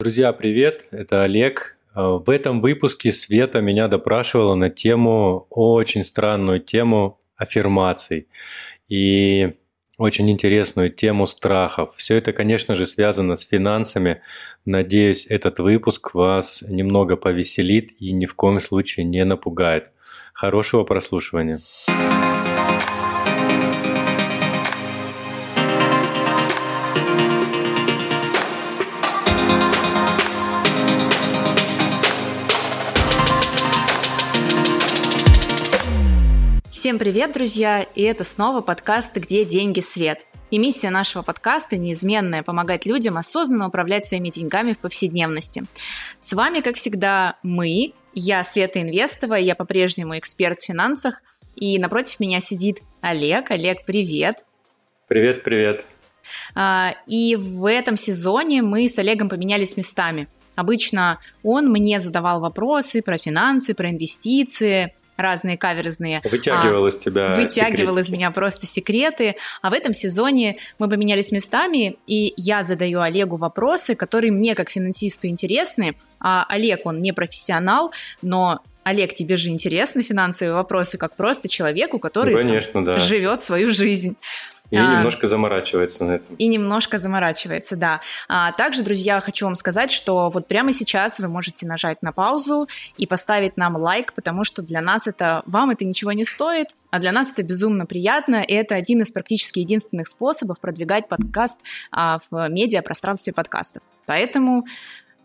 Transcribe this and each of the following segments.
Друзья, привет! Это Олег. А, в этом выпуске Света меня допрашивала на тему, очень странную тему аффирмаций и очень интересную тему страхов. Все это, конечно же, связано с финансами. Надеюсь, этот выпуск вас немного повеселит и ни в коем случае не напугает. Хорошего прослушивания. Всем привет, друзья! И это снова подкаст «Где деньги, свет?». И миссия нашего подкаста неизменная – помогать людям осознанно управлять своими деньгами в повседневности. С вами, как всегда, мы, я Света Инвестова, я по-прежнему эксперт в финансах, и напротив меня сидит Олег. Олег, привет! Привет, привет! А, и в этом сезоне мы с Олегом поменялись местами. Обычно он мне задавал вопросы про финансы, про инвестиции – разные каверзные. Вытягивал а, из тебя Вытягивал секретики. из меня просто секреты. А в этом сезоне мы поменялись местами, и я задаю Олегу вопросы, которые мне как финансисту интересны. А Олег, он не профессионал, но Олег, тебе же интересны финансовые вопросы, как просто человеку, который ну, конечно, да. живет свою жизнь. И а, немножко заморачивается на этом. И немножко заморачивается, да. А также, друзья, хочу вам сказать, что вот прямо сейчас вы можете нажать на паузу и поставить нам лайк, потому что для нас это, вам это ничего не стоит, а для нас это безумно приятно, и это один из практически единственных способов продвигать подкаст а, в медиапространстве подкастов. Поэтому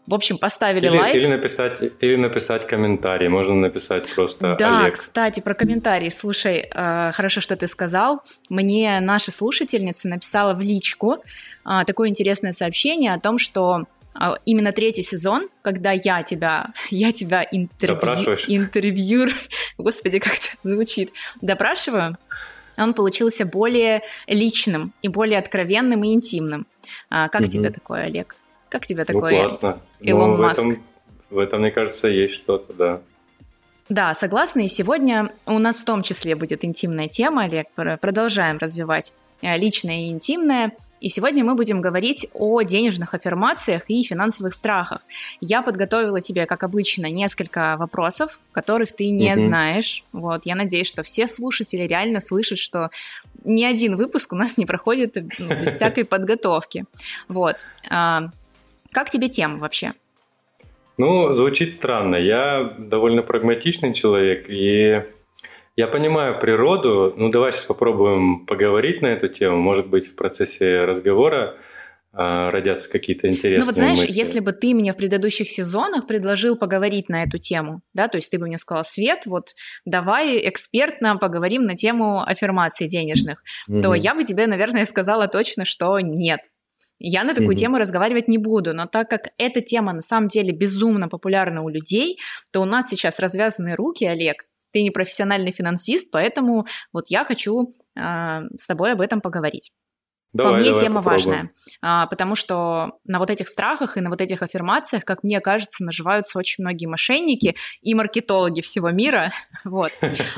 в общем, поставили или, лайк. Или написать, или написать комментарий. Можно написать просто Да, Олег. кстати, про комментарии. Слушай, э, хорошо, что ты сказал. Мне наша слушательница написала в личку э, такое интересное сообщение о том, что э, именно третий сезон, когда я тебя, я тебя интервью, интервью, господи, как это звучит, допрашиваю, он получился более личным и более откровенным и интимным. А, как угу. тебе такое, Олег? Как тебе ну, такое? Ну, классно. Илон ну, в Маск. Этом, в этом, мне кажется, есть что-то, да. Да, согласна. И сегодня у нас в том числе будет интимная тема, Олег. Продолжаем развивать э, личное и интимное. И сегодня мы будем говорить о денежных аффирмациях и финансовых страхах. Я подготовила тебе, как обычно, несколько вопросов, которых ты не mm-hmm. знаешь. Вот, я надеюсь, что все слушатели реально слышат, что ни один выпуск у нас не проходит ну, без всякой подготовки. Вот. Как тебе тема вообще? Ну, звучит странно. Я довольно прагматичный человек, и я понимаю природу. Ну, давай сейчас попробуем поговорить на эту тему. Может быть, в процессе разговора а, родятся какие-то интересные Ну вот знаешь, мысли. если бы ты мне в предыдущих сезонах предложил поговорить на эту тему, да, то есть ты бы мне сказал, Свет, вот давай экспертно поговорим на тему аффирмаций денежных, угу. то я бы тебе, наверное, сказала точно, что нет. Я на такую mm-hmm. тему разговаривать не буду, но так как эта тема на самом деле безумно популярна у людей, то у нас сейчас развязаны руки, Олег. Ты не профессиональный финансист, поэтому вот я хочу э, с тобой об этом поговорить. Давай, По мне давай тема попробуем. важная, а, потому что на вот этих страхах и на вот этих аффирмациях, как мне кажется, наживаются очень многие мошенники и маркетологи всего мира. Вот.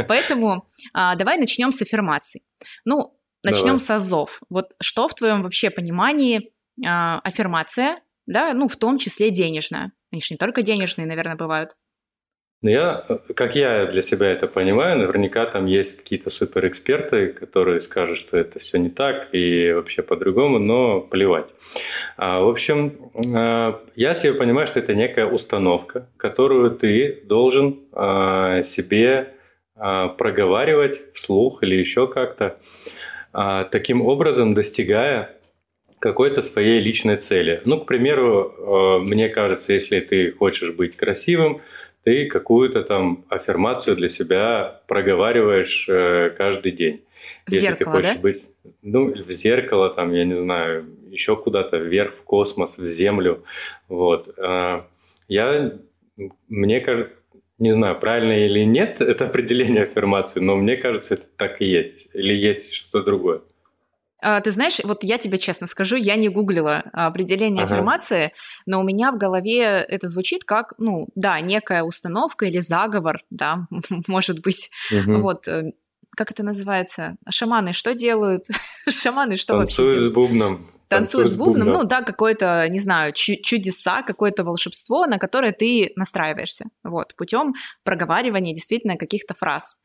Поэтому а, давай начнем с аффирмаций. Ну, Начнем с азов. Вот что в твоем вообще понимании э, аффирмация, да, ну, в том числе денежная? Они же не только денежные, наверное, бывают. Ну, я, как я для себя это понимаю, наверняка там есть какие-то суперэксперты, которые скажут, что это все не так и вообще по-другому, но плевать. А, в общем, а, я себе понимаю, что это некая установка, которую ты должен а, себе а, проговаривать вслух или еще как-то. А, таким образом достигая какой-то своей личной цели. Ну, к примеру, а, мне кажется, если ты хочешь быть красивым, ты какую-то там аффирмацию для себя проговариваешь э, каждый день. В если зеркало, ты хочешь да? быть, ну, в зеркало, там, я не знаю, еще куда-то вверх в космос, в землю, вот. А, я, мне кажется, не знаю, правильно или нет это определение аффирмации, но мне кажется, это так и есть. Или есть что-то другое. А, ты знаешь, вот я тебе честно скажу, я не гуглила определение ага. аффирмации, но у меня в голове это звучит как, ну, да, некая установка или заговор, да, может быть. Угу. Вот, э, как это называется? Шаманы что делают? Шаманы что Танцуют вообще с бубном. Танцуют с бубном, ну да, какое-то, не знаю, чудеса, какое-то волшебство, на которое ты настраиваешься, вот, путем проговаривания действительно каких-то фраз.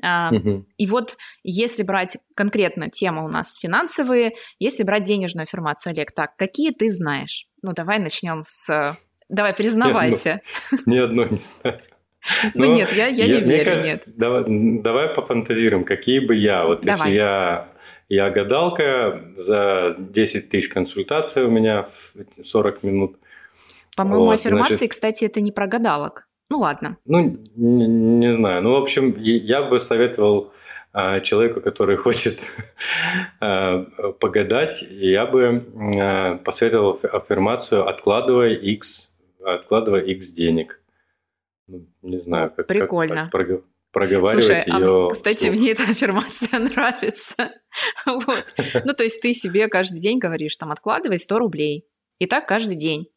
Угу. И вот если брать конкретно тему у нас финансовые, если брать денежную аффирмацию, Олег, так, какие ты знаешь? Ну, давай начнем с... Давай, признавайся. Ни одной не знаю. Ну Но нет, я, я, я не верю, кажется, нет. Давай, давай пофантазируем, какие бы я, вот давай. если я, я гадалка, за 10 тысяч консультаций у меня в 40 минут. По-моему, вот, аффирмации, значит, кстати, это не про гадалок. Ну ладно. Ну, не, не знаю. Ну, в общем, я бы советовал а, человеку, который хочет а, погадать, я бы а, посоветовал аффирмацию «откладывай X, откладывай X денег». Ну, не знаю, как, Прикольно. как, как проговаривать Слушай, ее. А, кстати, вслух. мне эта аффирмация нравится. вот. Ну, то есть ты себе каждый день говоришь, там, откладывай 100 рублей. И так каждый день.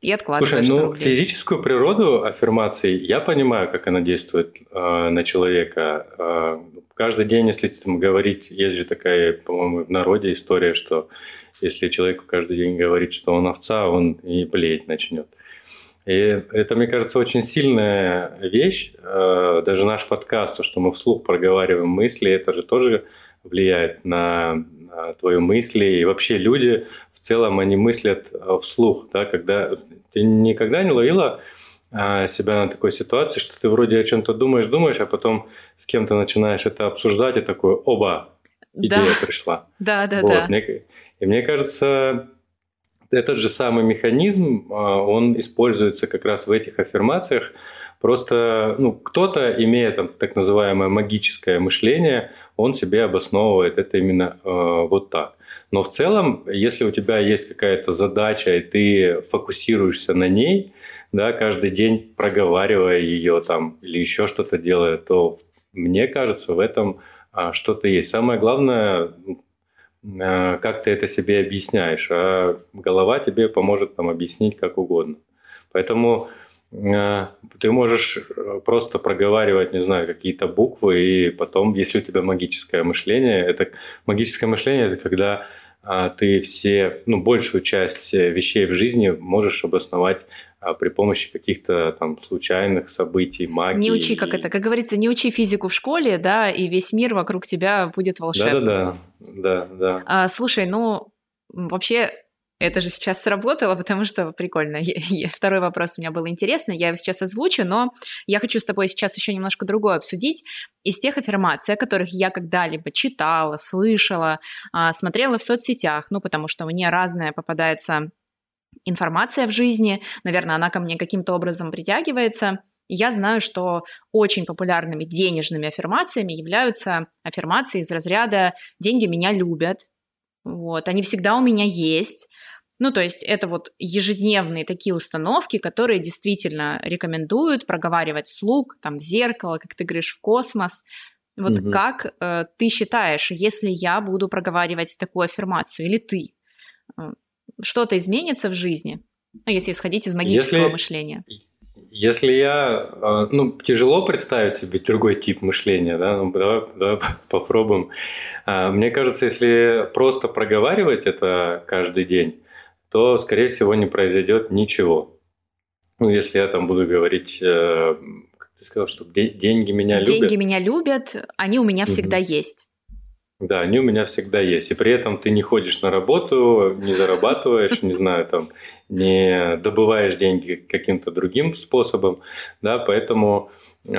И откладываешь Слушай, ну, рублей. физическую природу аффирмации я понимаю, как она действует э, на человека. Э, каждый день, если там говорить, есть же такая, по-моему, в народе история, что если человеку каждый день говорить, что он овца, он и блеять начнет. И это, мне кажется, очень сильная вещь. Э, даже наш подкаст, то, что мы вслух проговариваем мысли, это же тоже влияет на твои мысли. И вообще люди в целом, они мыслят э, вслух. Да? Когда ты никогда не ловила э, себя на такой ситуации, что ты вроде о чем-то думаешь, думаешь, а потом с кем-то начинаешь это обсуждать, и такой, оба, идея да. пришла. Да, да, вот. да. И мне кажется, этот же самый механизм, а, он используется как раз в этих аффирмациях. Просто ну, кто-то, имея там, так называемое магическое мышление, он себе обосновывает это именно э, вот так. Но в целом, если у тебя есть какая-то задача, и ты фокусируешься на ней, да, каждый день проговаривая ее там или еще что-то делая, то мне кажется, в этом а, что-то есть. Самое главное, как ты это себе объясняешь, а голова тебе поможет там объяснить как угодно. Поэтому э, ты можешь э, просто проговаривать, не знаю, какие-то буквы, и потом, если у тебя магическое мышление, это магическое мышление, это когда а, ты все, ну, большую часть вещей в жизни можешь обосновать при помощи каких-то там случайных событий, магии. Не учи, как это, как говорится, не учи физику в школе, да, и весь мир вокруг тебя будет волшебным. Да-да-да, да-да. А, слушай, ну, вообще, это же сейчас сработало, потому что прикольно. Второй вопрос у меня был интересный, я его сейчас озвучу, но я хочу с тобой сейчас еще немножко другое обсудить. Из тех аффирмаций, о которых я когда-либо читала, слышала, а, смотрела в соцсетях, ну, потому что мне разное попадается информация в жизни, наверное, она ко мне каким-то образом притягивается. я знаю, что очень популярными денежными аффирмациями являются аффирмации из разряда «деньги меня любят», вот, они всегда у меня есть. Ну, то есть это вот ежедневные такие установки, которые действительно рекомендуют проговаривать вслух, там, в зеркало, как ты говоришь, в космос. Вот угу. как э, ты считаешь, если я буду проговаривать такую аффирмацию, или ты, э, что-то изменится в жизни, ну, если исходить из магического если, мышления? Если я... А, ну, тяжело представить себе другой тип мышления, да? Ну, давай, давай попробуем. А, мне кажется, если просто проговаривать это каждый день, то, скорее всего, не произойдет ничего. Ну, если я там буду говорить, э, как ты сказал, что деньги меня деньги любят. Деньги меня любят, они у меня всегда угу. есть. Да, они у меня всегда есть. И при этом ты не ходишь на работу, не зарабатываешь, не знаю, там, не добываешь деньги каким-то другим способом, да, поэтому э,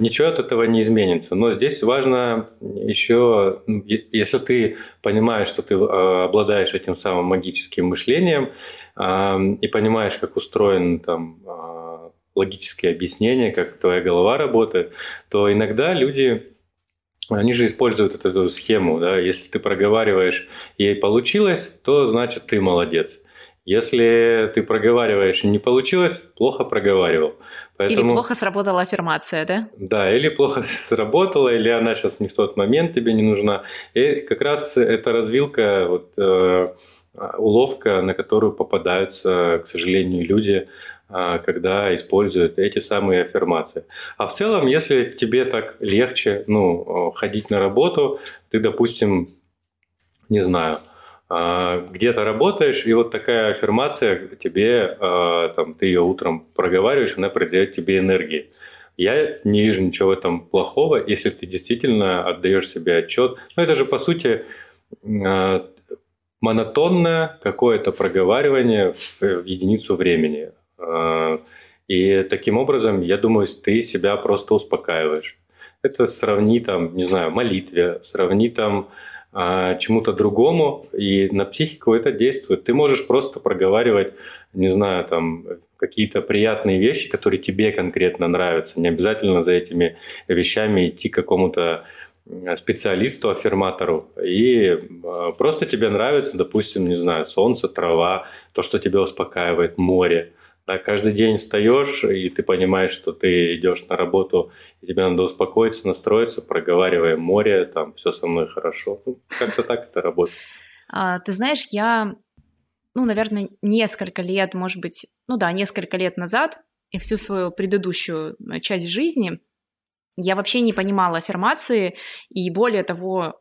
ничего от этого не изменится. Но здесь важно еще, ну, если ты понимаешь, что ты э, обладаешь этим самым магическим мышлением э, и понимаешь, как устроен там э, логические объяснения, как твоя голова работает, то иногда люди они же используют эту, эту схему, да, если ты проговариваешь, ей получилось, то значит ты молодец. Если ты проговариваешь и не получилось, плохо проговаривал. Поэтому... Или плохо сработала аффирмация, да? Да, или плохо сработала, или она сейчас не в тот момент тебе не нужна. И как раз эта развилка, вот, э, уловка, на которую попадаются, к сожалению, люди, когда используют эти самые аффирмации. А в целом, если тебе так легче ну, ходить на работу, ты, допустим, не знаю, а, где-то работаешь, и вот такая аффирмация тебе, а, там, ты ее утром проговариваешь, она придает тебе энергии. Я не вижу ничего в этом плохого, если ты действительно отдаешь себе отчет. Но это же, по сути, а, монотонное какое-то проговаривание в единицу времени. И таким образом, я думаю, ты себя просто успокаиваешь. Это сравни там, не знаю, молитве, сравни там а, чему-то другому, и на психику это действует. Ты можешь просто проговаривать, не знаю, там какие-то приятные вещи, которые тебе конкретно нравятся. Не обязательно за этими вещами идти к какому-то специалисту, аффирматору, и а, просто тебе нравится, допустим, не знаю, солнце, трава, то, что тебя успокаивает, море. Да, каждый день встаешь, и ты понимаешь, что ты идешь на работу, и тебе надо успокоиться, настроиться, проговаривая море, там все со мной хорошо. Ну, как-то так это работает. А, ты знаешь, я, ну, наверное, несколько лет, может быть, ну да, несколько лет назад, и всю свою предыдущую э, часть жизни я вообще не понимала аффирмации, и более того,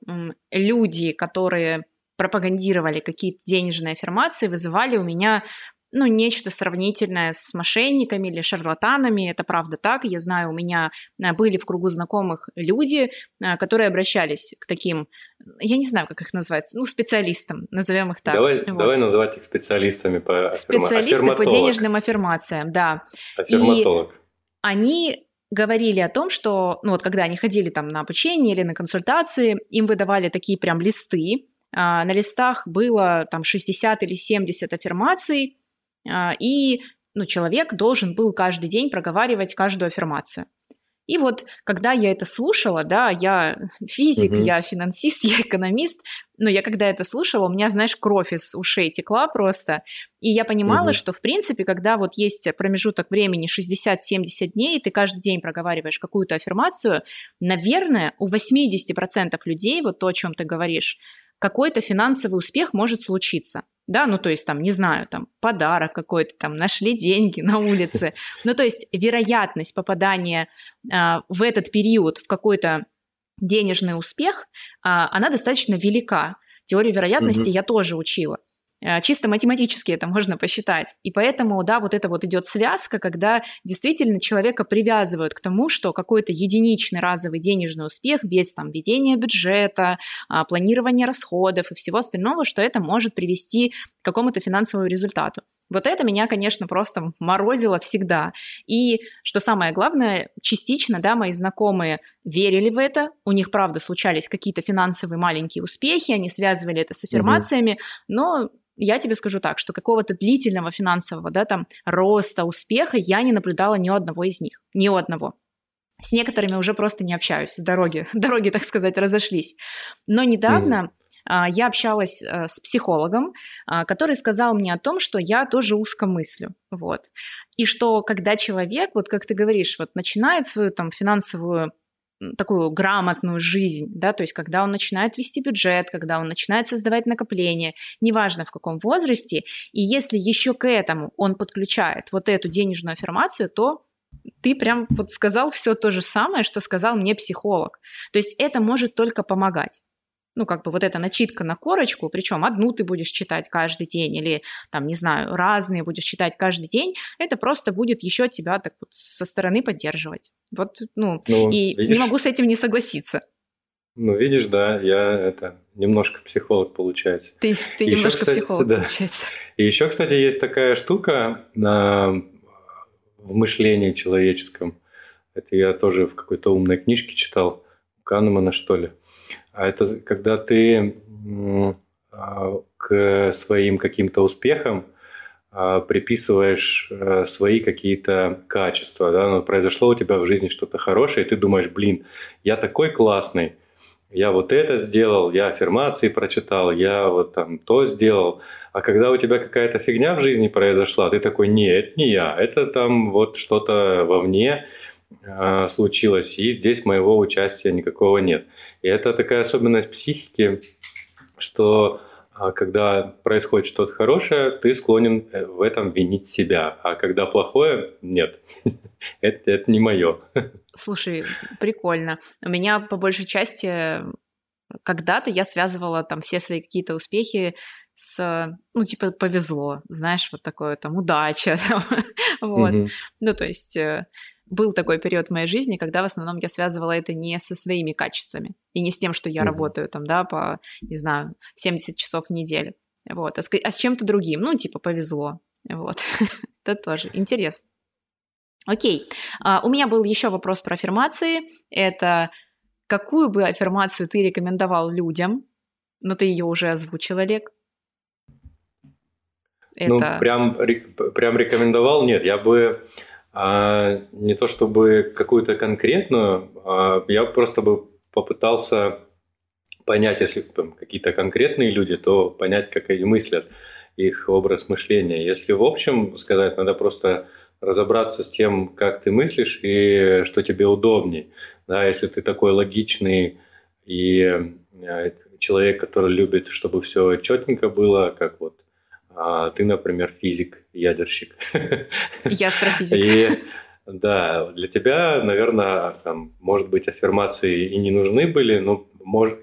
люди, которые пропагандировали какие-то денежные аффирмации, вызывали у меня ну, нечто сравнительное с мошенниками или шарлатанами. Это правда так. Я знаю, у меня э, были в кругу знакомых люди, э, которые обращались к таким, я не знаю, как их назвать, ну, специалистам, назовем их так. Давай, вот. давай называть их специалистами по Специалисты по денежным аффирмациям, да. Аффирматолог. И они говорили о том, что, ну вот когда они ходили там на обучение или на консультации, им выдавали такие прям листы, а, на листах было там 60 или 70 аффирмаций, и ну, человек должен был каждый день проговаривать каждую аффирмацию. И вот, когда я это слушала, да, я физик, угу. я финансист, я экономист, но я когда это слушала, у меня, знаешь, кровь из ушей текла просто, и я понимала, угу. что, в принципе, когда вот есть промежуток времени 60-70 дней, и ты каждый день проговариваешь какую-то аффирмацию, наверное, у 80% людей, вот то, о чем ты говоришь, какой-то финансовый успех может случиться да, ну то есть там, не знаю, там подарок какой-то, там нашли деньги на улице, ну то есть вероятность попадания а, в этот период в какой-то денежный успех, а, она достаточно велика. Теорию вероятности угу. я тоже учила. Э, чисто математически это можно посчитать. И поэтому, да, вот это вот идет связка, когда действительно человека привязывают к тому, что какой-то единичный разовый денежный успех без там ведения бюджета, а, планирования расходов и всего остального, что это может привести к какому-то финансовому результату. Вот это меня, конечно, просто морозило всегда. И, что самое главное, частично, да, мои знакомые верили в это, у них, правда, случались какие-то финансовые маленькие успехи, они связывали это с аффирмациями, угу. но я тебе скажу так, что какого-то длительного финансового, да, там, роста, успеха я не наблюдала ни у одного из них, ни у одного. С некоторыми уже просто не общаюсь, дороги, дороги, так сказать, разошлись. Но недавно mm. я общалась э, с психологом, а, который сказал мне о том, что я тоже узкомыслю, вот. И что когда человек, вот как ты говоришь, вот начинает свою там финансовую такую грамотную жизнь, да, то есть когда он начинает вести бюджет, когда он начинает создавать накопления, неважно в каком возрасте, и если еще к этому он подключает вот эту денежную аффирмацию, то ты прям вот сказал все то же самое, что сказал мне психолог. То есть это может только помогать ну, как бы вот эта начитка на корочку, причем одну ты будешь читать каждый день или, там, не знаю, разные будешь читать каждый день, это просто будет еще тебя так вот со стороны поддерживать. Вот, ну, ну и видишь, не могу с этим не согласиться. Ну, видишь, да, я это немножко психолог получается. Ты, ты еще, немножко кстати, психолог да. получается. И еще, кстати, есть такая штука на, в мышлении человеческом. Это я тоже в какой-то умной книжке читал, Канемана, что ли. А это когда ты а, к своим каким-то успехам а, приписываешь э, свои какие-то качества. Да? Ну, произошло у тебя в жизни что-то хорошее, и ты думаешь, блин, я такой классный, я вот это сделал, я аффирмации прочитал, я вот там то сделал. А когда у тебя какая-то фигня в жизни произошла, ты такой, нет, это не я, это там вот что-то вовне э, случилось, и здесь моего участия никакого нет. И это такая особенность психики, что а когда происходит что-то хорошее, ты склонен э, в этом винить себя. А когда плохое, нет, это, это не мое. Слушай, прикольно. У меня по большей части когда-то я связывала там все свои какие-то успехи с, ну, типа, повезло, знаешь, вот такое там удача, там, вот. Mm-hmm. Ну, то есть э, был такой период в моей жизни, когда в основном я связывала это не со своими качествами и не с тем, что я mm-hmm. работаю там, да, по, не знаю, 70 часов в неделю, вот, а с, а с чем-то другим, ну, типа, повезло, вот. это тоже интересно. Окей, а, у меня был еще вопрос про аффирмации, это какую бы аффирмацию ты рекомендовал людям, но ты ее уже озвучил, Олег, ну, это... Ну, прям, прям рекомендовал, нет, я бы а, не то чтобы какую-то конкретную, а я просто бы попытался понять, если там, какие-то конкретные люди, то понять, как они мыслят, их образ мышления. Если в общем сказать, надо просто разобраться с тем, как ты мыслишь и что тебе удобней. Да, если ты такой логичный и э, человек, который любит, чтобы все четенько было, как вот а ты, например, физик, ядерщик. Я астрофизик. И да, для тебя, наверное, там, может быть, аффирмации и не нужны были, но может,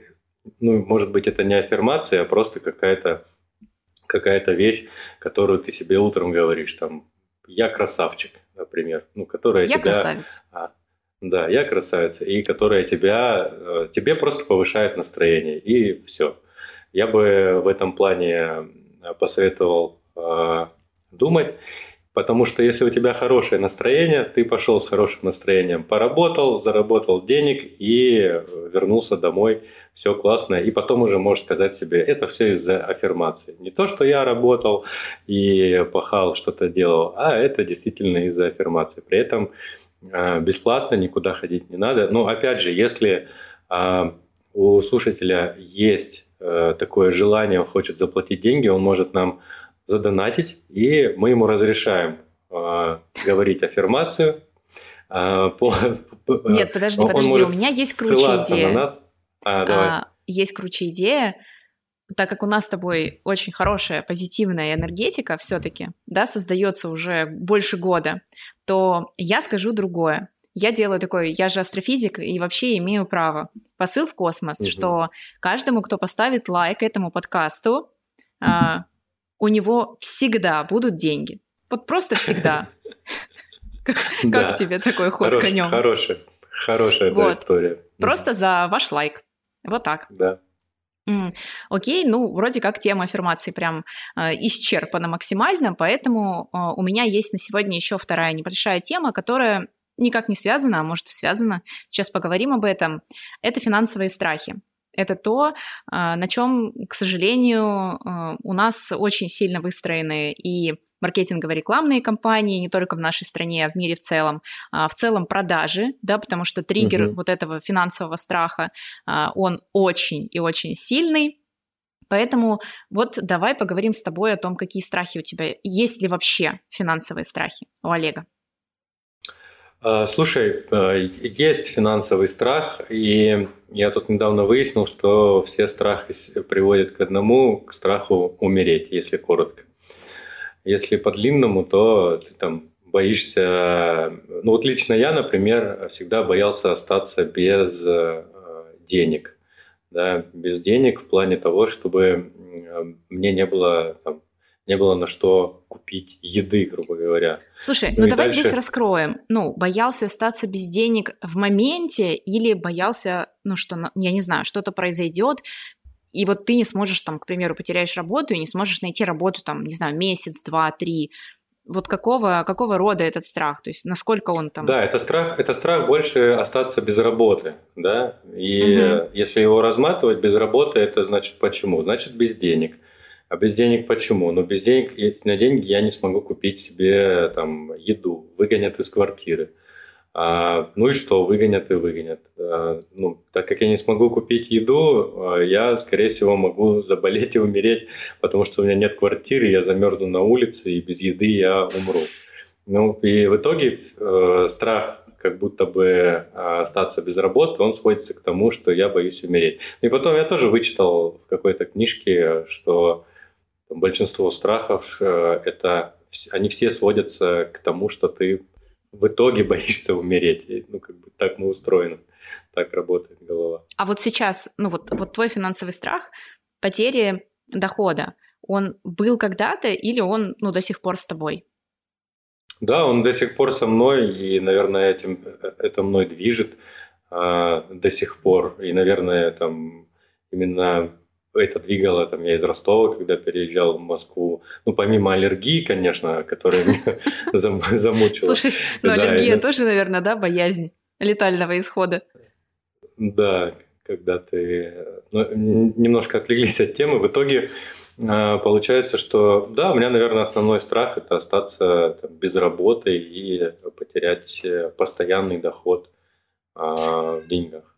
ну, может быть, это не аффирмация, а просто какая-то какая-то вещь, которую ты себе утром говоришь, там, я красавчик, например, ну, которая я тебя... красавец. А, да, я красавица, и которая тебя, э, тебе просто повышает настроение, и все. Я бы в этом плане посоветовал э, думать. Потому что если у тебя хорошее настроение, ты пошел с хорошим настроением, поработал, заработал денег и вернулся домой, все классно. И потом уже можешь сказать себе, это все из-за аффирмации. Не то, что я работал и пахал, что-то делал, а это действительно из-за аффирмации. При этом э, бесплатно никуда ходить не надо. Но опять же, если э, у слушателя есть Э, такое желание, он хочет заплатить деньги, он может нам задонатить, и мы ему разрешаем э, говорить аффирмацию. Э, по, Нет, подожди, он подожди, у меня есть круче идея. На нас. А, давай. А, есть круче идея, так как у нас с тобой очень хорошая позитивная энергетика все-таки, да, создается уже больше года, то я скажу другое я делаю такой, я же астрофизик и вообще имею право. Посыл в космос, угу. что каждому, кто поставит лайк этому подкасту, а, у него всегда будут деньги. Вот просто всегда. Как тебе такой ход конем? Хорошая, хорошая история. Просто за ваш лайк. Вот так. Да. Окей, ну, вроде как тема аффирмации прям э, исчерпана максимально, поэтому э, у меня есть на сегодня еще вторая небольшая тема, которая никак не связано, а может и связано, сейчас поговорим об этом, это финансовые страхи. Это то, а, на чем, к сожалению, а, у нас очень сильно выстроены и маркетингово-рекламные кампании, не только в нашей стране, а в мире в целом, а в целом продажи, да, потому что триггер угу. вот этого финансового страха, он очень и очень сильный, Поэтому вот давай поговорим с тобой о том, какие страхи у тебя, есть ли вообще финансовые страхи у Олега. А, слушай, а, есть финансовый страх, и я тут недавно выяснил, что все страхи приводят к одному, к страху умереть, если коротко. Если по-длинному, то ты там боишься... Ну вот лично я, например, всегда боялся остаться без а, денег. Да, без денег в плане того, чтобы мне не было там, не было на что купить еды, грубо говоря. Слушай, ну, ну давай дальше... здесь раскроем. Ну, боялся остаться без денег в моменте или боялся, ну что, я не знаю, что-то произойдет, и вот ты не сможешь там, к примеру, потеряешь работу и не сможешь найти работу там, не знаю, месяц, два, три. Вот какого, какого рода этот страх? То есть насколько он там... Да, это страх, это страх больше остаться без работы, да. И угу. если его разматывать без работы, это значит почему? Значит без денег. А без денег почему? Ну, без денег, на деньги я не смогу купить себе там еду, выгонят из квартиры. А, ну и что, выгонят и выгонят. А, ну, так как я не смогу купить еду, а, я, скорее всего, могу заболеть и умереть, потому что у меня нет квартиры, я замерзну на улице, и без еды я умру. Ну, и в итоге э, страх как будто бы остаться без работы, он сводится к тому, что я боюсь умереть. И потом я тоже вычитал в какой-то книжке, что большинство страхов э, это они все сводятся к тому, что ты в итоге боишься умереть. Ну, как бы так мы устроены, так работает голова. А вот сейчас, ну вот, вот твой финансовый страх потери дохода, он был когда-то или он, ну, до сих пор с тобой? Да, он до сих пор со мной, и, наверное, этим, это мной движет а, до сих пор. И, наверное, там именно это двигало там, я из Ростова, когда переезжал в Москву. Ну, помимо аллергии, конечно, которая меня замучила. Слушай, ну аллергия тоже, наверное, да, боязнь летального исхода. Да, когда ты ну, немножко отвлеклись от темы, в итоге э, получается, что да, у меня, наверное, основной страх это остаться там, без работы и потерять э, постоянный доход э, в деньгах.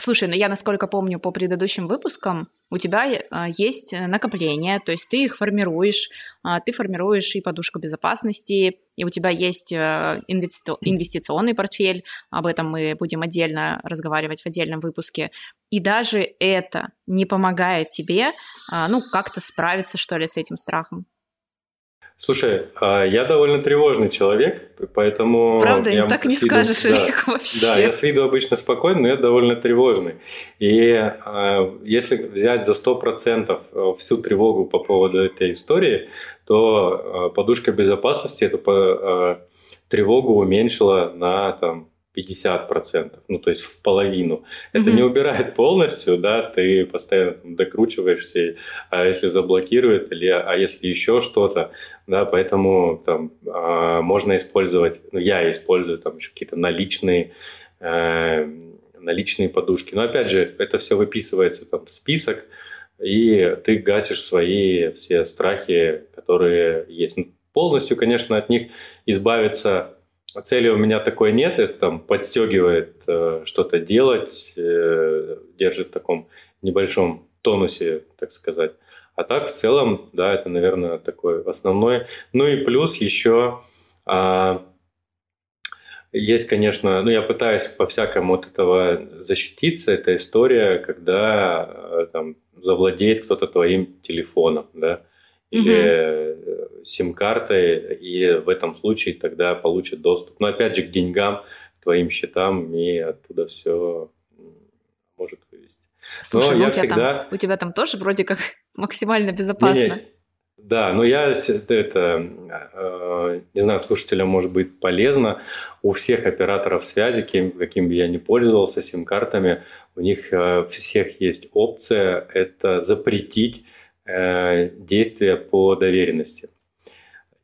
Слушай, ну я, насколько помню по предыдущим выпускам, у тебя а, есть накопления, то есть ты их формируешь, а, ты формируешь и подушку безопасности, и у тебя есть а, инвестиционный портфель, об этом мы будем отдельно разговаривать в отдельном выпуске. И даже это не помогает тебе, ну, как-то справиться, что ли, с этим страхом. Слушай, а я довольно тревожный человек, поэтому... Правда, я так не виду, скажешь, да, вообще. Да, я с виду обычно спокойный, но я довольно тревожный. И а, если взять за 100% э, всю тревогу по поводу этой истории, то а, подушка безопасности эту по, тревогу уменьшила на там, 50%, ну то есть в половину. Это mm-hmm. не убирает полностью, да, ты постоянно там, докручиваешься, а если заблокирует, или а если еще что-то, да, поэтому там а, можно использовать, ну я использую там еще какие-то наличные э, наличные подушки. Но опять же, это все выписывается там в список, и ты гасишь свои все страхи, которые есть. Ну, полностью, конечно, от них избавиться Цели у меня такой нет, это там подстегивает э, что-то делать, э, держит в таком небольшом тонусе, так сказать. А так в целом, да, это, наверное, такой основной. Ну и плюс еще а, есть, конечно, ну я пытаюсь по-всякому от этого защититься. Это история, когда э, там завладеет кто-то твоим телефоном, да или угу. сим-картой, и в этом случае тогда получит доступ. Но опять же к деньгам, твоим счетам, и оттуда все может вывести. Слушай, но ну, я у, тебя всегда... там, у тебя там тоже вроде как максимально безопасно. Не, не. Да, но я это, э, не знаю, слушателям может быть полезно. У всех операторов связи, кем, каким бы я ни пользовался, сим-картами, у них э, всех есть опция это запретить действия по доверенности.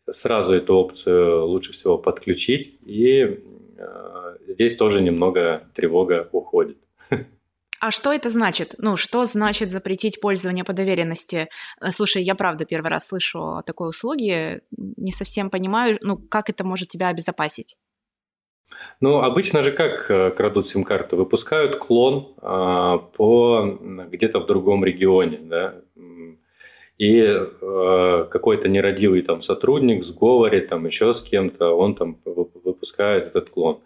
Сразу эту опцию лучше всего подключить, и э, здесь тоже немного тревога уходит. А что это значит? Ну, что значит запретить пользование по доверенности? Э, слушай, я правда первый раз слышу о такой услуге, не совсем понимаю, ну, как это может тебя обезопасить? Ну, обычно же как крадут сим-карты? Выпускают клон а, по где-то в другом регионе, да, и э, какой-то нерадивый там сотрудник в сговоре, там еще с кем-то, он там выпускает этот клон.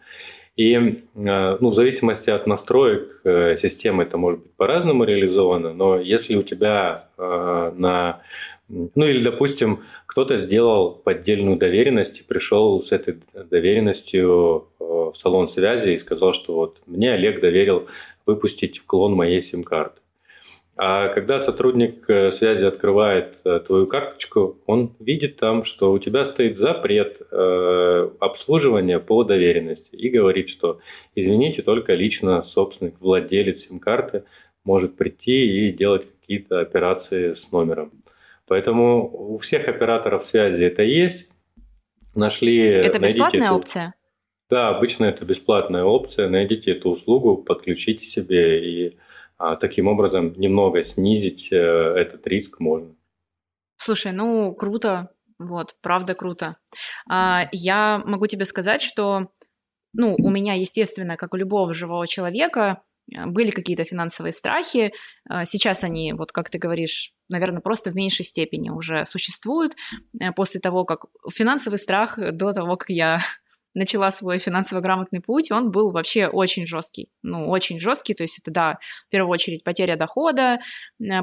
И э, ну, в зависимости от настроек э, системы это может быть по-разному реализовано, но если у тебя э, на... Ну или, допустим, кто-то сделал поддельную доверенность и пришел с этой доверенностью э, в салон связи и сказал, что вот мне Олег доверил выпустить клон моей сим-карты. А когда сотрудник э, связи открывает э, твою карточку, он видит там, что у тебя стоит запрет э, обслуживания по доверенности и говорит, что извините, только лично собственник, владелец сим-карты может прийти и делать какие-то операции с номером. Поэтому у всех операторов связи это есть. Нашли. Это бесплатная эту... опция? Да, обычно это бесплатная опция. Найдите эту услугу, подключите себе и таким образом немного снизить э, этот риск можно. Слушай, ну круто, вот, правда круто. А, я могу тебе сказать, что ну, у меня, естественно, как у любого живого человека, э, были какие-то финансовые страхи. Э, сейчас они, вот как ты говоришь, наверное, просто в меньшей степени уже существуют. Э, после того, как финансовый страх до того, как я начала свой финансово грамотный путь, он был вообще очень жесткий. Ну, очень жесткий, то есть это, да, в первую очередь потеря дохода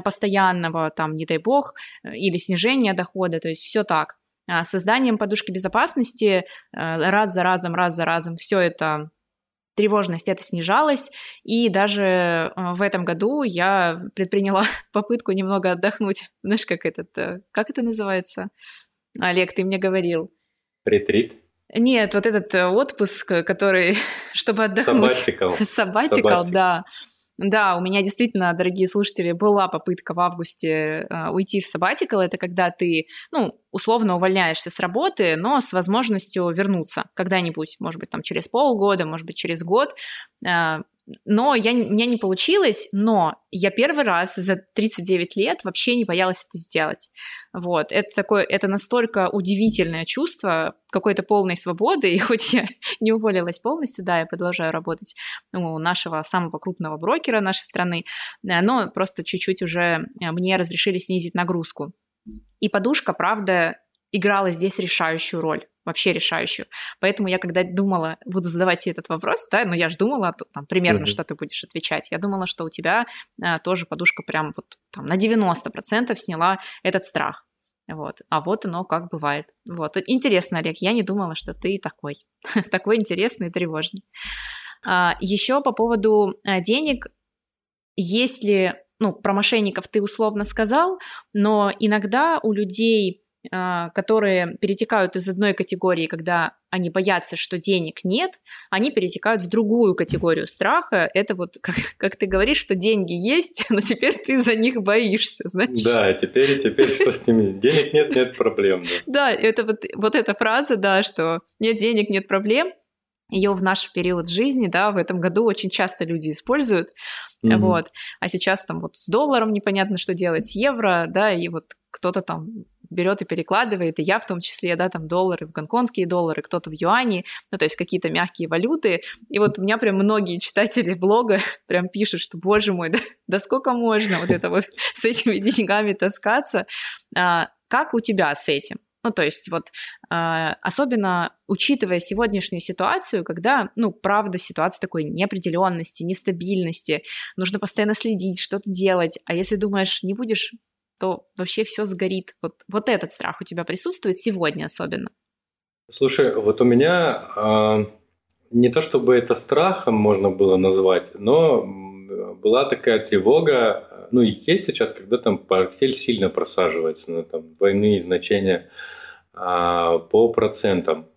постоянного, там, не дай бог, или снижение дохода, то есть все так. А, созданием подушки безопасности э, раз за разом, раз за разом все это тревожность это снижалась, и даже э, в этом году я предприняла попытку немного отдохнуть. Знаешь, как этот, э, как это называется? Олег, ты мне говорил. Ретрит? Нет, вот этот отпуск, который, чтобы отдохнуть. Сабатикал. Сабатикал, да. Да, у меня действительно, дорогие слушатели, была попытка в августе э, уйти в сабатикал. Это когда ты, ну, условно увольняешься с работы, но с возможностью вернуться когда-нибудь, может быть, там через полгода, может быть, через год. Э, но я, у меня не получилось, но я первый раз за 39 лет вообще не боялась это сделать. Вот, это такое, это настолько удивительное чувство какой-то полной свободы, и хоть я не уволилась полностью, да, я продолжаю работать у нашего самого крупного брокера нашей страны, э, но просто чуть-чуть уже э, мне разрешили снизить нагрузку. И подушка, правда, играла здесь решающую роль вообще решающую. Поэтому я, когда думала, буду задавать тебе этот вопрос, да, но я же думала, там, примерно, mm-hmm. что ты будешь отвечать. Я думала, что у тебя а, тоже подушка прям вот там на 90% сняла этот страх. Вот. А вот оно как бывает. Вот. Интересно, Олег, я не думала, что ты такой. такой интересный и тревожный. А, еще по поводу а, денег, если, ну, про мошенников ты условно сказал, но иногда у людей а, которые перетекают из одной категории, когда они боятся, что денег нет, они перетекают в другую категорию страха. Это вот, как, как ты говоришь, что деньги есть, но теперь ты за них боишься, знаешь? Да, теперь, теперь что с ними? Денег нет, нет проблем. Да, да это вот, вот эта фраза, да, что нет денег, нет проблем, ее в наш период жизни, да, в этом году очень часто люди используют, mm-hmm. вот, а сейчас там вот с долларом непонятно, что делать, с евро, да, и вот кто-то там берет и перекладывает, и я в том числе, да, там доллары в гонконгские доллары, кто-то в юани, ну, то есть какие-то мягкие валюты. И вот у меня прям многие читатели блога прям пишут, что, боже мой, да, да сколько можно вот это вот с этими деньгами таскаться. А, как у тебя с этим? Ну, то есть вот э, особенно учитывая сегодняшнюю ситуацию, когда, ну, правда, ситуация такой неопределенности, нестабильности, нужно постоянно следить, что-то делать, а если думаешь, не будешь то вообще все сгорит. Вот, вот этот страх у тебя присутствует сегодня особенно? Слушай, вот у меня э, не то чтобы это страхом можно было назвать, но была такая тревога, ну и есть сейчас, когда там портфель сильно просаживается на там, двойные значения э, по процентам.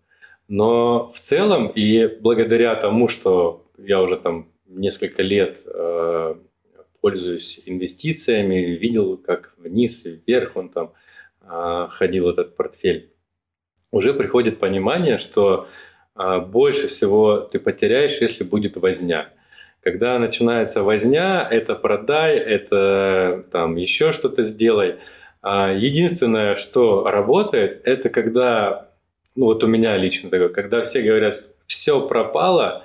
Но в целом и благодаря тому, что я уже там несколько лет э, пользуюсь инвестициями, видел, как вниз и вверх он там а, ходил этот портфель. Уже приходит понимание, что а, больше всего ты потеряешь, если будет возня. Когда начинается возня, это продай, это там еще что-то сделай. А, единственное, что работает, это когда, ну вот у меня лично такое, когда все говорят, все пропало,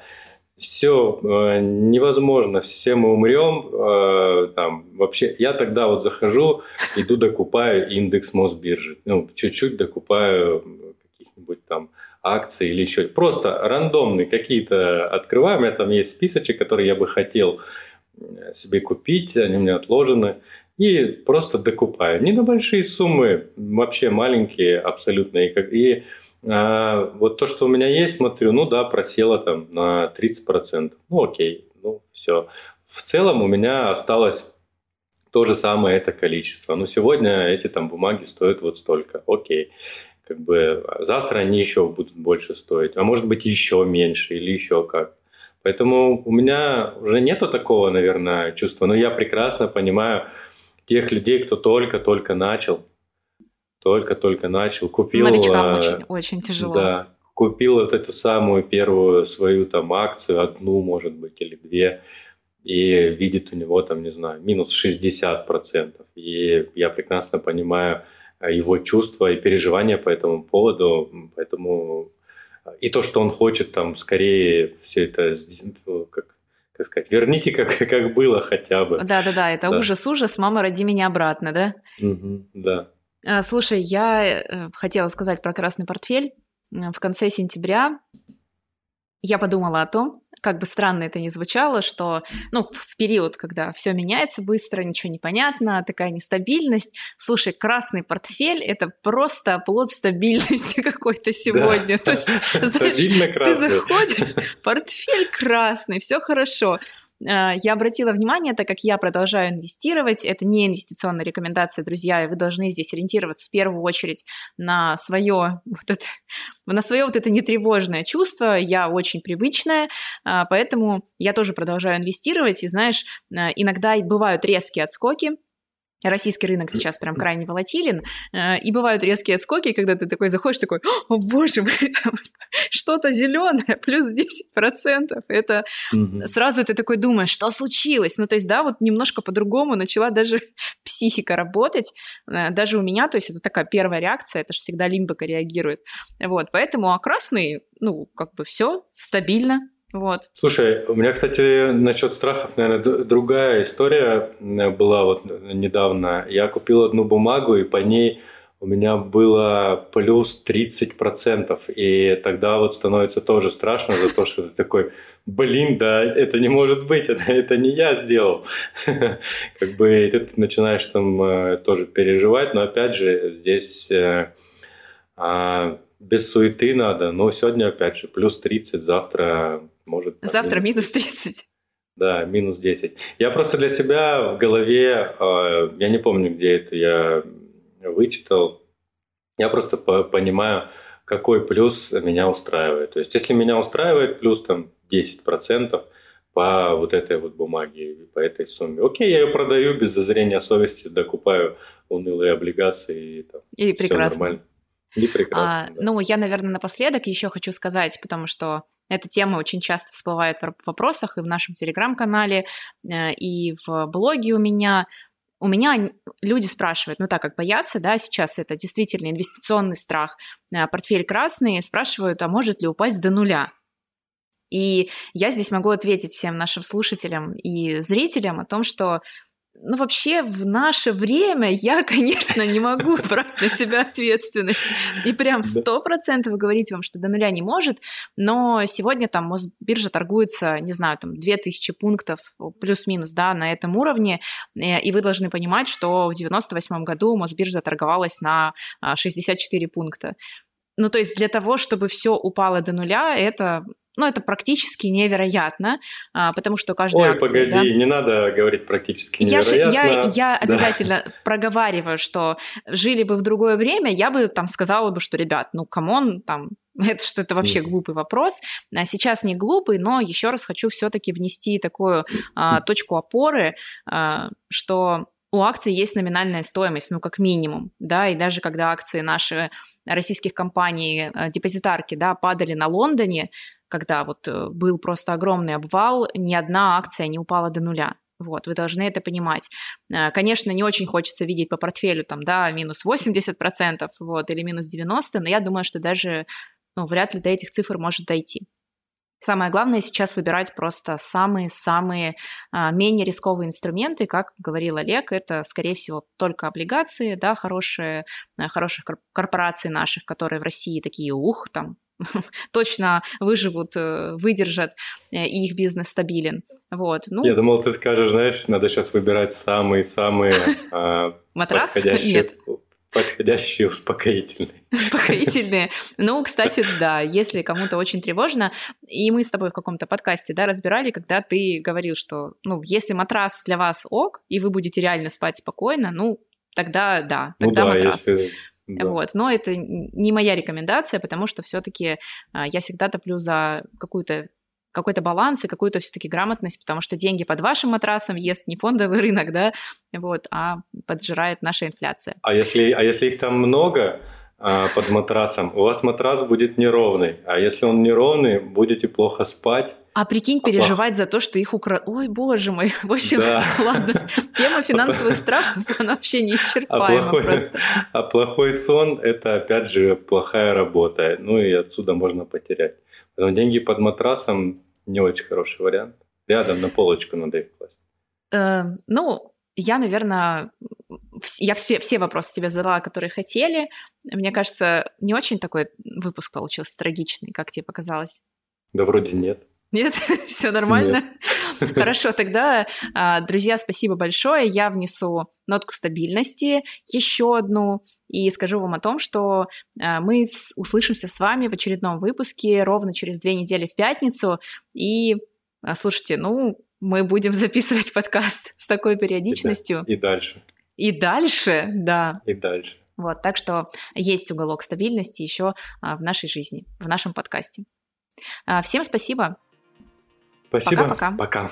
все э, невозможно, все мы умрем. Э, там, вообще, я тогда вот захожу, иду докупаю индекс Мосбиржи. Ну, чуть-чуть докупаю каких-нибудь там акций или еще. Просто рандомные какие-то открываем. У меня там есть списочек, который я бы хотел себе купить, они у меня отложены и просто докупаю. Не на большие суммы, вообще маленькие абсолютно. И, и а, вот то, что у меня есть, смотрю, ну да, просело там на 30%. Ну окей, ну все. В целом у меня осталось то же самое это количество. Но сегодня эти там бумаги стоят вот столько. Окей. Как бы завтра они еще будут больше стоить, а может быть еще меньше или еще как. Поэтому у меня уже нету такого, наверное, чувства. Но я прекрасно понимаю, тех людей, кто только-только начал, только-только начал, купил... Новичкам очень, очень тяжело. Да, купил вот эту самую первую свою там акцию, одну, может быть, или две, и видит у него там, не знаю, минус 60%. И я прекрасно понимаю его чувства и переживания по этому поводу, поэтому и то, что он хочет там скорее все это, как, как сказать, верните как, как было хотя бы. Да-да-да, это ужас-ужас, мама, роди меня обратно, да? Угу, да. А, слушай, я э, хотела сказать про красный портфель. В конце сентября я подумала о том, как бы странно это ни звучало, что, ну, в период, когда все меняется быстро, ничего не понятно, такая нестабильность. Слушай, красный портфель — это просто плод стабильности какой-то сегодня. Да. То есть, знаешь, ты заходишь, портфель красный, все хорошо. А, я обратила внимание, так как я продолжаю инвестировать, это не инвестиционная рекомендация, друзья, и вы должны здесь ориентироваться в первую очередь на свое вот это, на свое вот это нетревожное чувство, я очень привычная, а, поэтому я тоже продолжаю инвестировать, и знаешь, а, иногда бывают резкие отскоки, Российский рынок сейчас прям крайне волатилен, э, и бывают резкие отскоки, когда ты такой заходишь, такой, о боже мой, что-то зеленое, плюс 10%. Это угу. сразу ты такой думаешь, что случилось? Ну, то есть, да, вот немножко по-другому начала даже психика работать, э, даже у меня, то есть это такая первая реакция, это же всегда лимбика реагирует. Вот, поэтому, а красный, ну, как бы все стабильно, вот. Слушай, у меня, кстати, насчет страхов, наверное, другая история была вот недавно. Я купил одну бумагу, и по ней у меня было плюс 30%. И тогда вот становится тоже страшно за то, что ты такой, блин, да, это не может быть, это, это не я сделал. Как бы ты начинаешь там э, тоже переживать, но опять же, здесь э, а, без суеты надо. Но сегодня, опять же, плюс 30, завтра может... Завтра минус 30. Да, минус 10. Я просто для себя в голове, а, я не помню, где это я вычитал, я просто понимаю, какой плюс меня устраивает. То есть, если меня устраивает плюс там 10% по вот этой вот бумаге, по этой сумме, окей, я ее продаю без зазрения совести, докупаю унылые облигации и, там, и прекрасно. нормально. И прекрасно. А, да. Ну, я, наверное, напоследок еще хочу сказать, потому что эта тема очень часто всплывает в вопросах и в нашем телеграм-канале, э, и в блоге у меня. У меня люди спрашивают, ну так как боятся, да, сейчас это действительно инвестиционный страх, э, портфель красный, спрашивают, а может ли упасть до нуля? И я здесь могу ответить всем нашим слушателям и зрителям о том, что ну, вообще, в наше время я, конечно, не могу брать на себя ответственность и прям сто процентов говорить вам, что до нуля не может, но сегодня там Мосбиржа торгуется, не знаю, там 2000 пунктов плюс-минус, да, на этом уровне, э, и вы должны понимать, что в 98 году Мосбиржа торговалась на 64 а, пункта. Ну, то есть для того, чтобы все упало до нуля, это ну, это практически невероятно, а, потому что каждая Ой, акция... погоди, да, не надо говорить практически невероятно. Я, я, я обязательно проговариваю, что жили бы в другое время, я бы там сказала бы, что, ребят, ну, come on, там, это что это вообще глупый вопрос. А сейчас не глупый, но еще раз хочу все-таки внести такую а, точку опоры, а, что у акций есть номинальная стоимость, ну, как минимум, да, и даже когда акции наши российских компаний, э, депозитарки, да, падали на Лондоне, когда вот э, был просто огромный обвал, ни одна акция не упала до нуля. Вот, вы должны это понимать. Э, конечно, не очень хочется видеть по портфелю там, да, минус 80%, вот, или минус 90%, но я думаю, что даже, ну, вряд ли до этих цифр может дойти. Самое главное сейчас выбирать просто самые-самые а, менее рисковые инструменты, как говорил Олег, это, скорее всего, только облигации, да, хорошие, а, хороших корпораций наших, которые в России такие, ух, там, точно выживут, э, выдержат, э, и их бизнес стабилен. Вот. Ну, Я думал, ты скажешь, знаешь, надо сейчас выбирать самые-самые а, подходящие... Нет. Подходящие успокоительные. Успокоительные. Ну, кстати, да, если кому-то очень тревожно, и мы с тобой в каком-то подкасте, да, разбирали, когда ты говорил, что, ну, если матрас для вас ок, и вы будете реально спать спокойно, ну, тогда да, тогда ну, да, матрас. Если да. Вот. Но это не моя рекомендация, потому что все-таки а, я всегда топлю за какую-то какой-то баланс и какую-то все-таки грамотность, потому что деньги под вашим матрасом ест не фондовый рынок, да, вот, а поджирает наша инфляция. А если, а если их там много, под матрасом, у вас матрас будет неровный. А если он неровный, будете плохо спать. А прикинь, а переживать плох... за то, что их украдут. Ой, боже мой. В общем, да. ладно. Тема финансовых страхов, она вообще неисчерпаема а плохой, просто. А плохой сон – это, опять же, плохая работа. Ну и отсюда можно потерять. Поэтому деньги под матрасом – не очень хороший вариант. Рядом на полочку надо их класть. Э, ну, я, наверное, я все, все вопросы тебе задала, которые хотели. Мне кажется, не очень такой выпуск получился трагичный, как тебе показалось? Да вроде нет. Нет? Все нормально? Нет. Хорошо, тогда, а, друзья, спасибо большое. Я внесу нотку стабильности, еще одну, и скажу вам о том, что а, мы услышимся с вами в очередном выпуске ровно через две недели в пятницу. И а, слушайте, ну, мы будем записывать подкаст с такой периодичностью. И, да, и дальше. И дальше, да. И дальше. Вот, так что есть уголок стабильности еще а, в нашей жизни, в нашем подкасте. А, всем спасибо. Спасибо. Пока-пока. Пока.